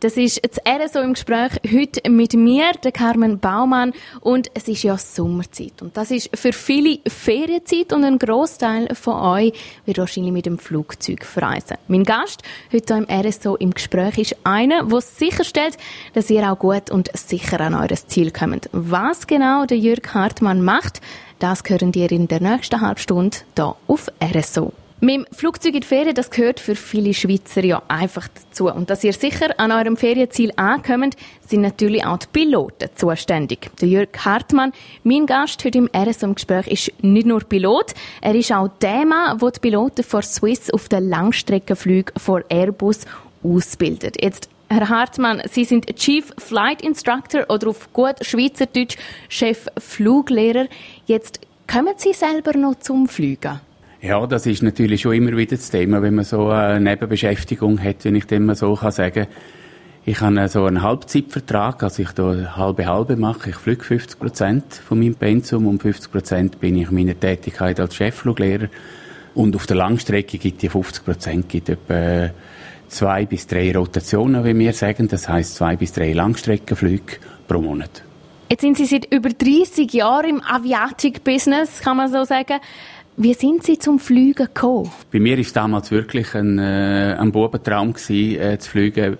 Das ist das RSO im Gespräch heute mit mir, der Carmen Baumann. Und es ist ja Sommerzeit. Und das ist für viele Ferienzeit und ein Großteil von euch wird wahrscheinlich mit dem Flugzeug verreisen. Mein Gast heute hier im RSO im Gespräch ist einer, der sicherstellt, dass ihr auch gut und sicher an eures Ziel kommt. Was genau der Jürg Hartmann macht, das hören ihr in der nächsten Halbstunde hier auf RSO. Mit dem Flugzeug in die Ferien, das gehört für viele Schweizer ja einfach dazu. Und dass ihr sicher an eurem Ferienziel ankommt, sind natürlich auch die Piloten zuständig. Der Jörg Hartmann, mein Gast heute im RSO im Gespräch, ist nicht nur Pilot, er ist auch der Mann, der die Piloten von Swiss auf den Langstreckenflügen von Airbus ausbildet. Jetzt Herr Hartmann, Sie sind Chief Flight Instructor oder auf gut Schweizerdeutsch Chef Fluglehrer. Jetzt kommen Sie selber noch zum Fliegen? Ja, das ist natürlich schon immer wieder das Thema, wenn man so eine Nebenbeschäftigung hat, wenn ich dem mal so kann sagen. Ich habe so einen Halbzeitvertrag, also ich da halbe halbe mache. Ich fliege 50 Prozent von meinem Pensum und 50 Prozent bin ich meiner Tätigkeit als Cheffluglehrer. Und auf der Langstrecke gibt die 50 Prozent gibt etwa zwei bis drei Rotationen, wie wir sagen. Das heißt zwei bis drei Langstreckenflüge pro Monat. Jetzt sind Sie seit über 30 Jahren im Aviatik-Business, kann man so sagen. Wie sind Sie zum Fliegen gekommen? Bei mir war damals wirklich ein, äh, ein Bubentraum, gewesen, äh, zu fliegen.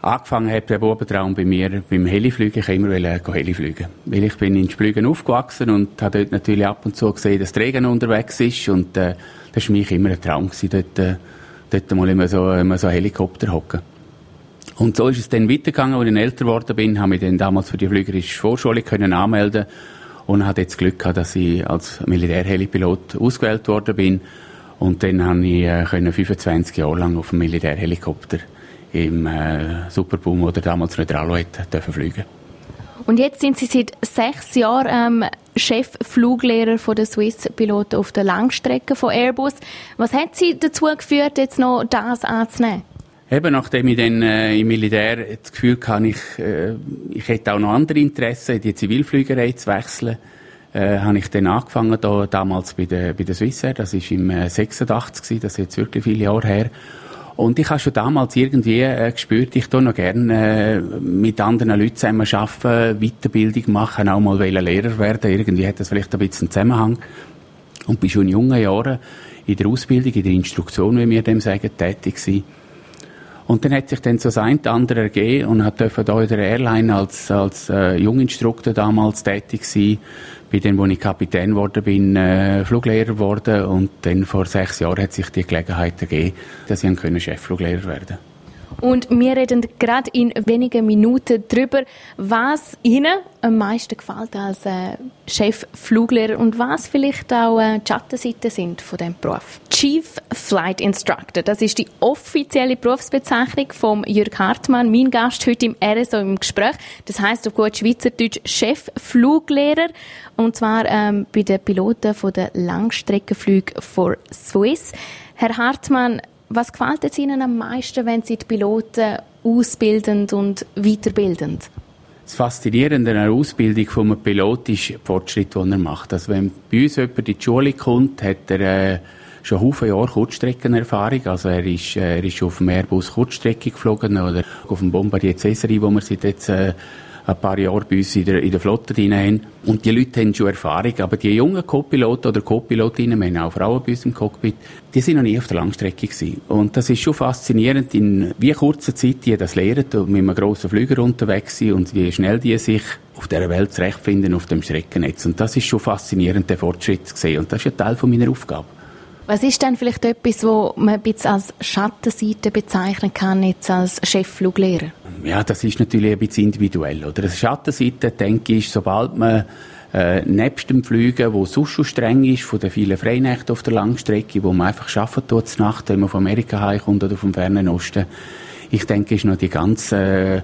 Angefangen hat der Bubentraum bei mir beim Helifliegen. Ich wollte immer äh, Helifliegen. Weil ich bin in Splügen aufgewachsen und habe dort natürlich ab und zu gesehen, dass der Regen unterwegs ist. Und äh, das war für mich immer ein Traum, gewesen, dort, äh, dort mal immer so, immer so Helikopter hocken. Und so ist es dann weitergegangen, als ich älter geworden bin, habe ich dann damals für die flügerische Vorschule können anmelden und hatte jetzt Glück gehabt, dass ich als Militärhelipilot ausgewählt worden bin. Und dann habe ich äh, können 25 Jahre lang auf dem Militärhelikopter im äh, Superboom oder damals Neutraloid dürfen fliegen. Und jetzt sind Sie seit sechs Jahren ähm, Cheffluglehrer von der Swiss-Piloten auf der Langstrecke von Airbus. Was hat Sie dazu geführt, jetzt noch das anzunehmen? Eben, nachdem ich dann äh, im Militär das Gefühl hatte, ich, äh, ich hätte auch noch andere Interessen, in die Zivilflügerei zu wechseln, äh, habe ich dann angefangen, da, damals bei der, bei der Swissair, das war im äh, 86 gewesen, das ist jetzt wirklich viele Jahre her. Und ich habe schon damals irgendwie äh, gespürt, ich tue noch gerne äh, mit anderen Leuten zusammen arbeiten, Weiterbildung machen, auch mal Lehrer werden. Irgendwie hat das vielleicht ein bisschen einen Zusammenhang. Und bin schon in jungen Jahren in der Ausbildung, in der Instruktion, wie wir dem sagen, tätig gewesen. Und dann hat sich dann so das eine oder andere ergeben und hat dürfen da in der Airline als, als äh, Junginstruktor damals tätig sein. Bin dann, wo ich Kapitän geworden bin, äh, Fluglehrer geworden und dann vor sechs Jahren hat sich die Gelegenheit ergeben, dass ich Cheffluglehrer werden konnte. Und wir reden gerade in wenigen Minuten darüber, was Ihnen am meisten gefällt als äh, Chef-Fluglehrer und was vielleicht auch äh, die Schattenseiten sind von diesem Beruf. Chief Flight Instructor, das ist die offizielle Berufsbezeichnung von Jürg Hartmann, mein Gast heute im RSO im Gespräch. Das heißt auf gut Schweizerdeutsch Chef-Fluglehrer und zwar ähm, bei den Piloten von der Langstreckenflüge for Swiss. Herr Hartmann, was gefällt es Ihnen am meisten, wenn Sie die Piloten ausbilden und weiterbilden? Das Faszinierende an der Ausbildung von einem Pilot ist der Fortschritt, den er macht. Also wenn bei uns jemand in die Schule kommt, hat er äh, schon viele Jahre Kurzstreckenerfahrung. Also er ist, äh, er ist auf dem Airbus Kurzstrecke geflogen oder auf dem Bombardier Cäsari, wo wir seit jetzt äh, ein paar Jahre bei uns in der, in der Flotte drin haben. Und die Leute haben schon Erfahrung, aber die jungen Co-Piloten oder Co-Pilotinnen, wir haben auch Frauen bei uns im Cockpit, die sind noch nie auf der Langstrecke gewesen. Und das ist schon faszinierend, in wie kurzer Zeit die das lernen und mit einem grossen Flüger unterwegs sind und wie schnell die sich auf dieser Welt zurechtfinden, auf dem Streckennetz. Und das ist schon faszinierend, den Fortschritt zu sehen. Und das ist ein Teil von meiner Aufgabe. Was ist denn vielleicht etwas, was man ein als Schattenseite bezeichnen kann, jetzt als Cheffluglehrer? Ja, das ist natürlich ein bisschen individuell. Oder? Eine Schattenseite, denke ich, sobald man äh, nebst dem Fliegen, wo sonst schon streng ist, von den vielen Freinächten auf der Langstrecke, wo man einfach arbeiten tut, Nacht, wenn man von Amerika heimkommt oder vom fernen Osten, ich denke, ist noch die ganze äh,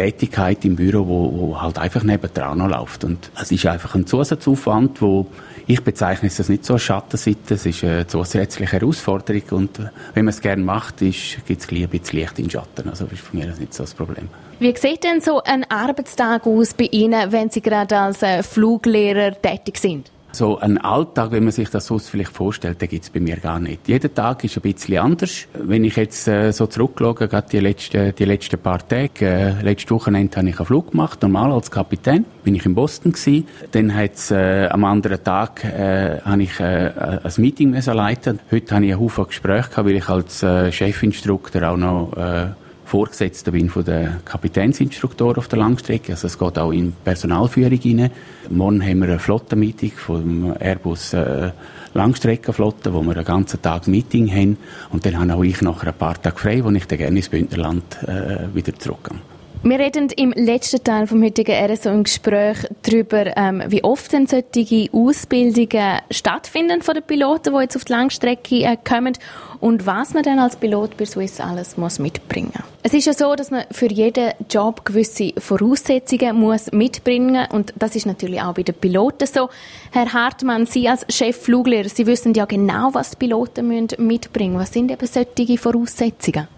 Tätigkeit im Büro, wo, wo halt einfach nebendran noch läuft. Und es ist einfach ein Zusatzaufwand, wo ich bezeichne es nicht so als Schattenseite, es ist eine zusätzliche Herausforderung und wenn man es gerne macht, gibt es ein bisschen Licht in den Schatten. Also ist für mich das nicht so das Problem. Wie sieht denn so ein Arbeitstag aus bei Ihnen, wenn Sie gerade als äh, Fluglehrer tätig sind? So ein Alltag, wenn man sich das sonst vielleicht vorstellt, den gibt es bei mir gar nicht. Jeder Tag ist ein bisschen anders. Wenn ich jetzt äh, so zurückschaue, gerade die letzten, die letzten paar Tage, äh, letztes Wochenende habe ich einen Flug gemacht, normal als Kapitän, bin ich in Boston gewesen. Dann hat's äh, am anderen Tag äh, habe ich äh, ein Meeting müssen leiten. Heute habe ich einen Haufen Gespräche gehabt, weil ich als äh, Chefinstruktor auch noch äh, Vorgesetzter bin von der Kapitänsinstruktor auf der Langstrecke. Also es geht auch in Personalführung rein. Morgen haben wir ein Flottenmeeting vom Airbus äh, Langstreckenflotte, wo wir einen ganzen Tag Meeting haben. Und dann habe auch ich nachher ein paar Tage frei, wo ich dann gerne ins Bündnerland äh, wieder zurückgehe. Wir reden im letzten Teil vom heutigen RSO im Gespräch darüber, ähm, wie oft denn solche Ausbildungen stattfinden von den Piloten, die jetzt auf die Langstrecke äh, kommen und was man dann als Pilot bei Swiss alles muss mitbringen. Es ist ja so, dass man für jeden Job gewisse Voraussetzungen muss mitbringen und das ist natürlich auch bei den Piloten so. Herr Hartmann, Sie als Chef-Fluglehrer, Sie wissen ja genau, was die Piloten mitbringen müssen. Was sind eben solche Voraussetzungen?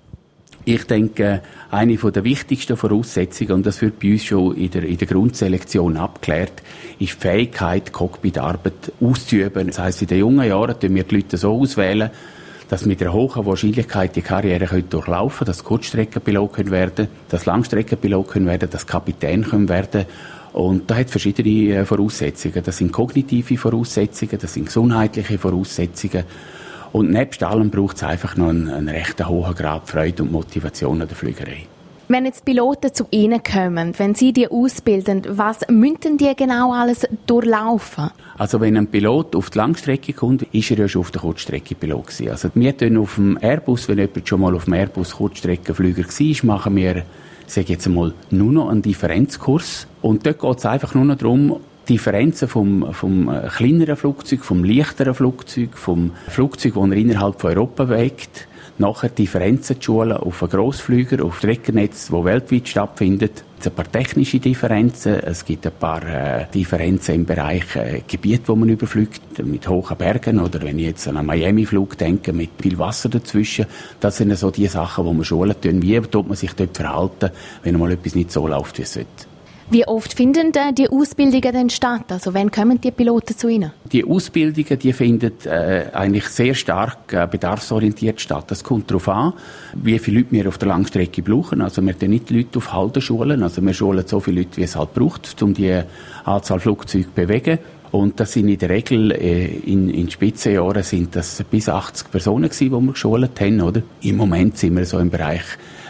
Ich denke, eine der wichtigsten Voraussetzungen, und das wird bei uns schon in der, in der Grundselektion abgeklärt, ist die Fähigkeit, Cockpitarbeit auszuüben. Das heisst, in den jungen Jahren tun wir die Leute so auswählen, dass mit einer hohen Wahrscheinlichkeit die Karriere durchlaufen können, dass Kurzstreckenpilot können werden, dass Langstreckenpilot können werden, dass Kapitän können werden. Und da hat verschiedene äh, Voraussetzungen. Das sind kognitive Voraussetzungen, das sind gesundheitliche Voraussetzungen. Und nebst allem braucht es einfach noch einen, einen recht hohen Grad Freude und Motivation an der Flügerei. Wenn jetzt Piloten zu Ihnen kommen, wenn Sie die ausbilden, was müssen die genau alles durchlaufen? Also wenn ein Pilot auf die Langstrecke kommt, ist er ja schon auf der Kurzstrecke Pilot gewesen. Also wir tun auf dem Airbus, wenn jemand schon mal auf dem Airbus Kurzstreckenflüger war, machen wir, sage jetzt einmal, nur noch einen Differenzkurs. Und dort geht es einfach nur noch darum, Differenzen vom, vom äh, kleineren Flugzeug, vom leichteren Flugzeug, vom Flugzeug, das er innerhalb von Europa bewegt, nachher Differenzen zu schulen auf einen Grossflüger, auf Streckennetz, wo weltweit stattfindet. Es gibt ein paar technische Differenzen, es gibt ein paar äh, Differenzen im Bereich äh, Gebiet, wo man überfliegt, mit hohen Bergen oder wenn ich jetzt an einen Miami-Flug denke, mit viel Wasser dazwischen. Das sind so die Sachen, die man schulen tun. Wie tut man sich dort verhalten, wenn mal etwas nicht so läuft, wie es sollte. Wie oft finden denn die Ausbildungen denn statt? Also wann kommen die Piloten zu Ihnen? Die Ausbildungen, die finden äh, eigentlich sehr stark äh, bedarfsorientiert statt. Das kommt darauf an, wie viele Leute wir auf der Langstrecke brauchen. Also wir tun nicht Leute auf Halden schulen. Also wir schulen so viele Leute, wie es halt braucht, um die Anzahl Flugzeuge zu bewegen. Und das sind in der Regel, äh, in, in Spitzenjahren sind das bis 80 Personen gewesen, die wir geschult haben, oder? Im Moment sind wir so im Bereich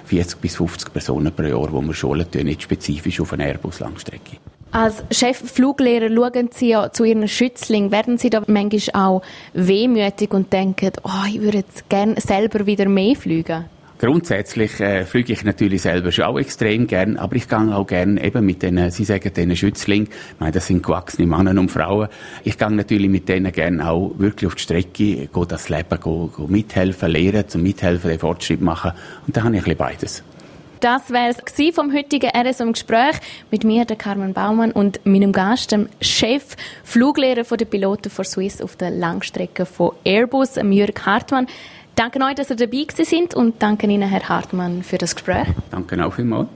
40 bis 50 Personen pro Jahr, die wir schulen, nicht spezifisch auf eine Airbus-Langstrecke. Als Chef-Fluglehrer schauen Sie ja zu Ihren Schützlingen. Werden Sie da manchmal auch wehmütig und denken, oh, ich würde jetzt gerne selber wieder mehr fliegen? Grundsätzlich äh, fliege ich natürlich selber schon auch extrem gern, aber ich gehe auch gern eben mit den, Sie sagen den Schützling, meine, das sind gewachsene Männer und Frauen. Ich gehe natürlich mit denen gern auch wirklich auf die Strecke, gehe das Leben, gehe, gehe mithelfen, lehren, zum Mithelfen, den Fortschritt machen. Und da habe ich ein bisschen beides. Das wäre es vom heutigen RSO Gespräch mit mir, der Carmen Baumann und meinem Gast, dem Chef Fluglehrer der Piloten von Swiss auf der Langstrecke von Airbus, Jürg Hartmann. Danke euch, dass ihr dabei sind und danke Ihnen, Herr Hartmann, für das Gespräch. Danke auch vielmals.